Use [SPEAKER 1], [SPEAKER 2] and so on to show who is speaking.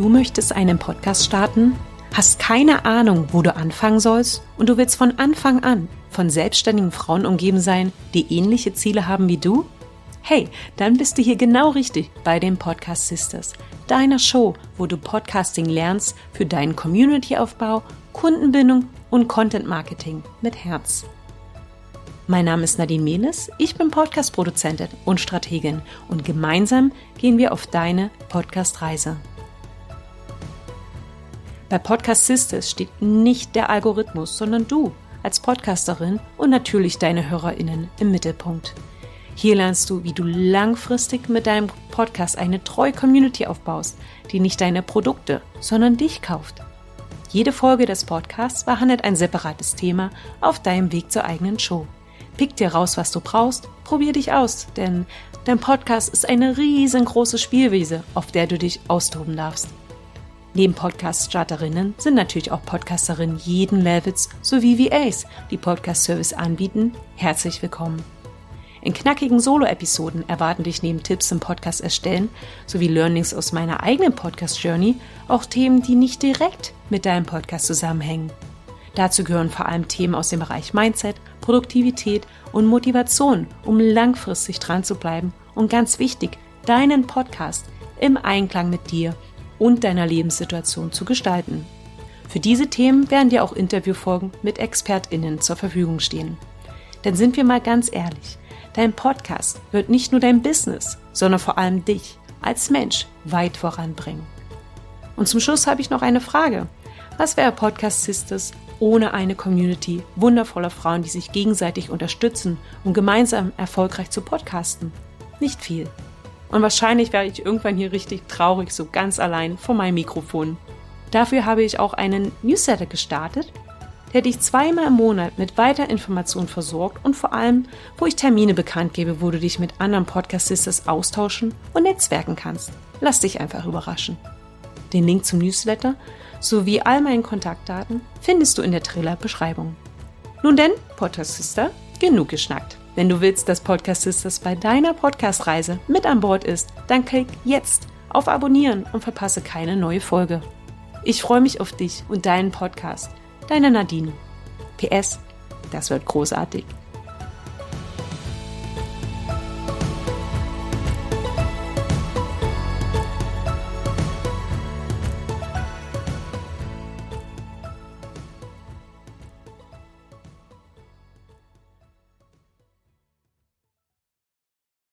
[SPEAKER 1] Du möchtest einen Podcast starten, hast keine Ahnung, wo du anfangen sollst und du willst von Anfang an von selbstständigen Frauen umgeben sein, die ähnliche Ziele haben wie du? Hey, dann bist du hier genau richtig bei den Podcast Sisters, deiner Show, wo du Podcasting lernst für deinen Community-Aufbau, Kundenbindung und Content Marketing mit Herz. Mein Name ist Nadine Mehles, ich bin Podcast-Produzentin und Strategin und gemeinsam gehen wir auf deine Podcast-Reise. Bei Podcast Sisters steht nicht der Algorithmus, sondern du als Podcasterin und natürlich deine HörerInnen im Mittelpunkt. Hier lernst du, wie du langfristig mit deinem Podcast eine treue Community aufbaust, die nicht deine Produkte, sondern dich kauft. Jede Folge des Podcasts behandelt ein separates Thema auf deinem Weg zur eigenen Show. Pick dir raus, was du brauchst, probier dich aus, denn dein Podcast ist eine riesengroße Spielwiese, auf der du dich austoben darfst. Neben Podcast-Starterinnen sind natürlich auch Podcasterinnen jeden Levels sowie VAs, die Podcast-Service anbieten, herzlich willkommen. In knackigen Solo-Episoden erwarten dich neben Tipps im Podcast erstellen sowie Learnings aus meiner eigenen Podcast-Journey auch Themen, die nicht direkt mit deinem Podcast zusammenhängen. Dazu gehören vor allem Themen aus dem Bereich Mindset, Produktivität und Motivation, um langfristig dran zu bleiben und ganz wichtig, deinen Podcast im Einklang mit dir und deiner Lebenssituation zu gestalten. Für diese Themen werden dir auch Interviewfolgen mit ExpertInnen zur Verfügung stehen. Denn sind wir mal ganz ehrlich, dein Podcast wird nicht nur dein Business, sondern vor allem dich als Mensch weit voranbringen. Und zum Schluss habe ich noch eine Frage. Was wäre Podcast Sisters ohne eine Community wundervoller Frauen, die sich gegenseitig unterstützen, um gemeinsam erfolgreich zu podcasten? Nicht viel. Und wahrscheinlich werde ich irgendwann hier richtig traurig, so ganz allein vor meinem Mikrofon. Dafür habe ich auch einen Newsletter gestartet, der dich zweimal im Monat mit weiteren Informationen versorgt und vor allem, wo ich Termine bekannt gebe, wo du dich mit anderen Podcast-Sisters austauschen und netzwerken kannst. Lass dich einfach überraschen. Den Link zum Newsletter sowie all meinen Kontaktdaten findest du in der Trailer-Beschreibung. Nun denn, Podcast Sister, genug geschnackt. Wenn du willst, dass Podcast Sisters bei deiner Podcast-Reise mit an Bord ist, dann klick jetzt auf Abonnieren und verpasse keine neue Folge. Ich freue mich auf dich und deinen Podcast. Deine Nadine. PS, das wird großartig.